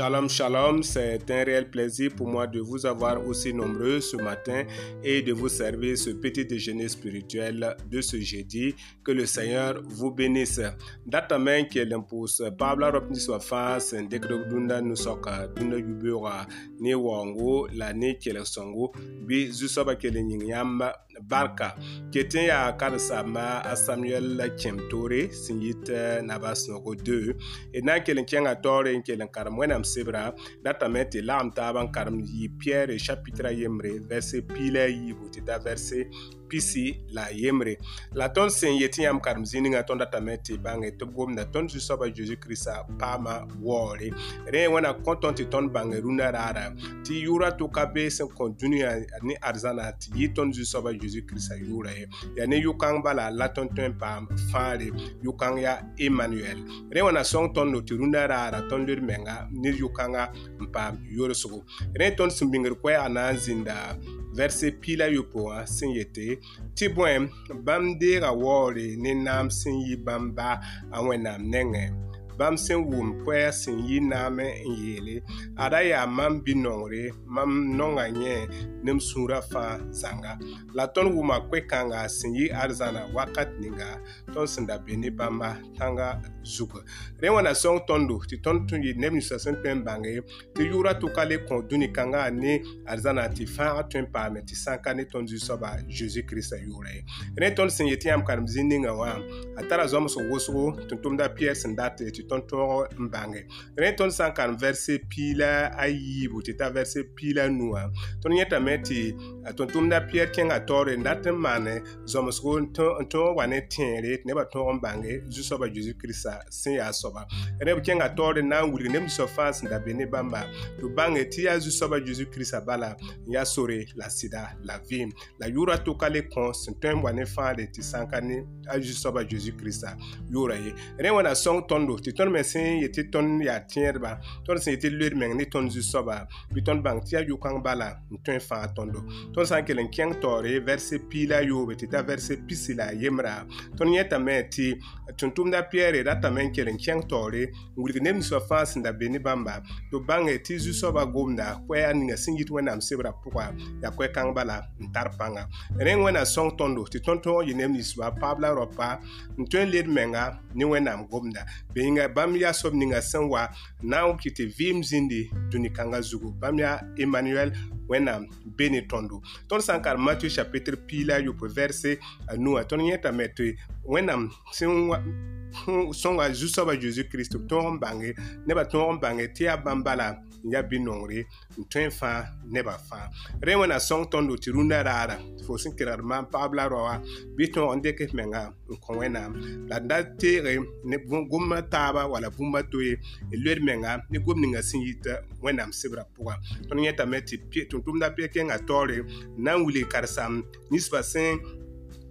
Shalom, shalom, c'est un réel plaisir pour moi de vous avoir aussi nombreux ce matin et de vous servir ce petit déjeuner spirituel de ce jeudi. Que le Seigneur vous bénisse. Datamen ke l'impus Pabla Ropni Sofa, Sendekro Dunda Nusoka, Duna Yubura, Ni Wango, La Ni Kelesongo, Bi Zusoba Kelenyamba, Barka. Ketin ya Karsama, Samuel Kemtore, Singit Nabas Nogo 2, et Nan Kelen en Kelen Karamwenam c'est vrai, dans et là, t'a avant, car Pierre, chapitre 1, verset, 1, il y a eu, verset, pisi la yembre la tõnd sẽn yet yãmb karem zĩ ningã tõnd ratame tɩ bãnge tɩ b gomda tõnd zu-soaba zeezi kiristã paama waoore rẽ wẽna kõ tõnd tɩ tõnd bãnge rũnã raara tɩ yʋʋrã tʋka bee sẽn kõ dũniyã ne arzãna tɩ yɩ tõnd zu-soaba zeezi kiristã yʋʋra ye yaa ne yʋkãng bala la tõnd tõe n paam fãare yʋkãng yaa emanuɛl rẽ wãna sõng tõnd no tɩ rũnã raara tõnd ler menga ne yʋkãngã n paam yoolsgo rẽ tõnd sẽn bĩngr koɛ a na n zĩnda Versi pila yopowa, sinyete, tibwem, bamder awore nenam sinyi bamba anwenam nengem. bãmb sẽn wʋm pʋɛɛ sẽn yi naame n yeele ada yaa mam bi-noongre mam nonga yẽ nem-sũurã fãa zãnga la tõnd wʋma koe-kãnga sẽn yɩ ad zãna wakat ninga tõnd sẽn da be ne bãmba tãnga zugã rẽ wãna sõng tõndo tɩ tõnd tɩ yɩ neb ninsã sẽn tõe n bãnge tɩ yʋʋrã tʋka le kõ dũni-kãngã ne ad zãna tɩ fãaga tõe n paame tɩ sã n ka ne tõnd zu-soaba zeezi kiristã yʋʋra ye rẽ tõnd sẽn yetɩ yãmb karem zĩ ninga wã a tara zõms wʋsgo tʋm-tʋmda piyɛr sẽn dat tɩ tõnd-tõog n bãnge rẽ tõnd sã n karem vɛrse piila ayiibu tɩ t'a vɛrse piila nua tõnd yẽtame tɩ tõnd-tʋmda piɛr kẽngã taoore n dat n maan zɔmsgo n tõog wa ne tẽere tɩ nebã tõog n bãnge zu-soabã zeezi kiristã sẽn yaa soaba neb kẽngã taoore na n wilg neb ninsã fãa sẽn da be ne bãmba tɩ bãnge tɩ yaa zu-soabã zeezi kiristã bala n yaa sore la sɩda la vɩɩm la yʋʋrã tʋka le kõ sẽn tõe n wa ne fãade tɩ sã n ka ne a zu-soabã zeezi kiristã yʋʋra ye rẽ wẽna sõng tõndo tɩ tõnd me sẽn yetɩ tõnd yaa tẽedba tõnd sẽn yetɩ loed meng ne tõnd zu-soaba bɩ tõnd bãng tɩ yaa yʋkãng bala n tõe n fãa tõndo tõnd sã n kell n kẽng taoore vɛrse piila yoobe tɩ t'a vɛrse pisi la a yembra tõnd yẽtame tɩ tʋm-tʋmda pɛɛre ratame n kell n kẽng taoore n wilg neb ninsã fãa sẽn da be ne bãmba tɩ bãnge tɩ zu-soabã gomda koɛ a ninga sẽn yit wẽnnaam sebrã pʋga yaa koɛ-kãng bala n tar pãnga rẽng wẽna sõng tõndo tɩ tõnd tõog yɩ neb ninsba paab la raopa n tõe n led menga ne wẽnnaam gomda bɩ yĩnga bãmb yaa soab ninga sẽn wa na n kɩ tɩ vɩɩm zĩndi dũni-kãngã zugu bãmb yaa emmanuel wẽnnaam be ne tõndo tõnd sã n karem mathieu chapitre piila yopo verse a nuã tõnd yẽtame tɩ wẽnnaam sẽn sõnga zu-soabã zeezi kirist b tõog n bãnge nebã tõog n bãnge tɩ yaa bãmb bala n yaa bi-nongre n tõe n fãa nebã fãa rẽ wẽnna sõng tõndo tɩ rũndã raara fo sẽn kelgd maan pagb la raoa bɩ tõog n dɩk f menga n kõ wẽnnaam la n da teege ne gomba taaba wala bũmba toe n e loed menga ne gom ninga sẽn yit wẽnnaam sebrã pʋgã tõnd yẽtame tɩ tʋm-tʋmdã pe-kẽngã taoore n na n wilg karsaam ninsbã sẽn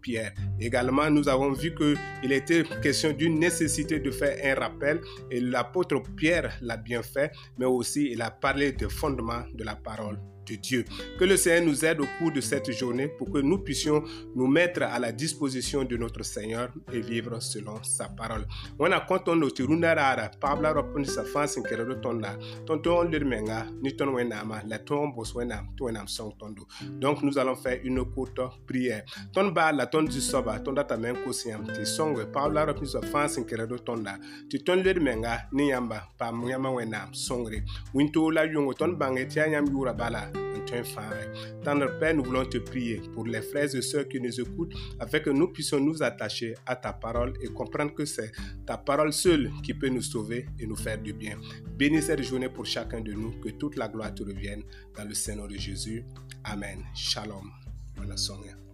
Pierre. Également, nous avons vu qu'il était question d'une nécessité de faire un rappel et l'apôtre Pierre l'a bien fait, mais aussi il a parlé de fondement de la parole de Dieu. Que le Seigneur nous aide au cours de cette journée pour que nous puissions nous mettre à la disposition de notre Seigneur et vivre selon sa parole. On konton no tiruna rara pabla de sa fan sin kerero tonda tonton lirmenga ni ton wenama la ton bos n'ama wenam song tondo. Donc nous allons faire une courte prière. Ton la ton du soba ton data men kosiam ti song pabla de sa fan sin kerero tonda ti ton lirmenga ni yamba pam yama wenam songre. Winto la yongo ton bange ti yam yura bala Tendre Dans Père, nous voulons te prier pour les frères et sœurs qui nous écoutent, afin que nous puissions nous attacher à ta parole et comprendre que c'est ta parole seule qui peut nous sauver et nous faire du bien. Bénis cette journée pour chacun de nous, que toute la gloire te revienne dans le Seigneur de Jésus. Amen. Shalom. Bonne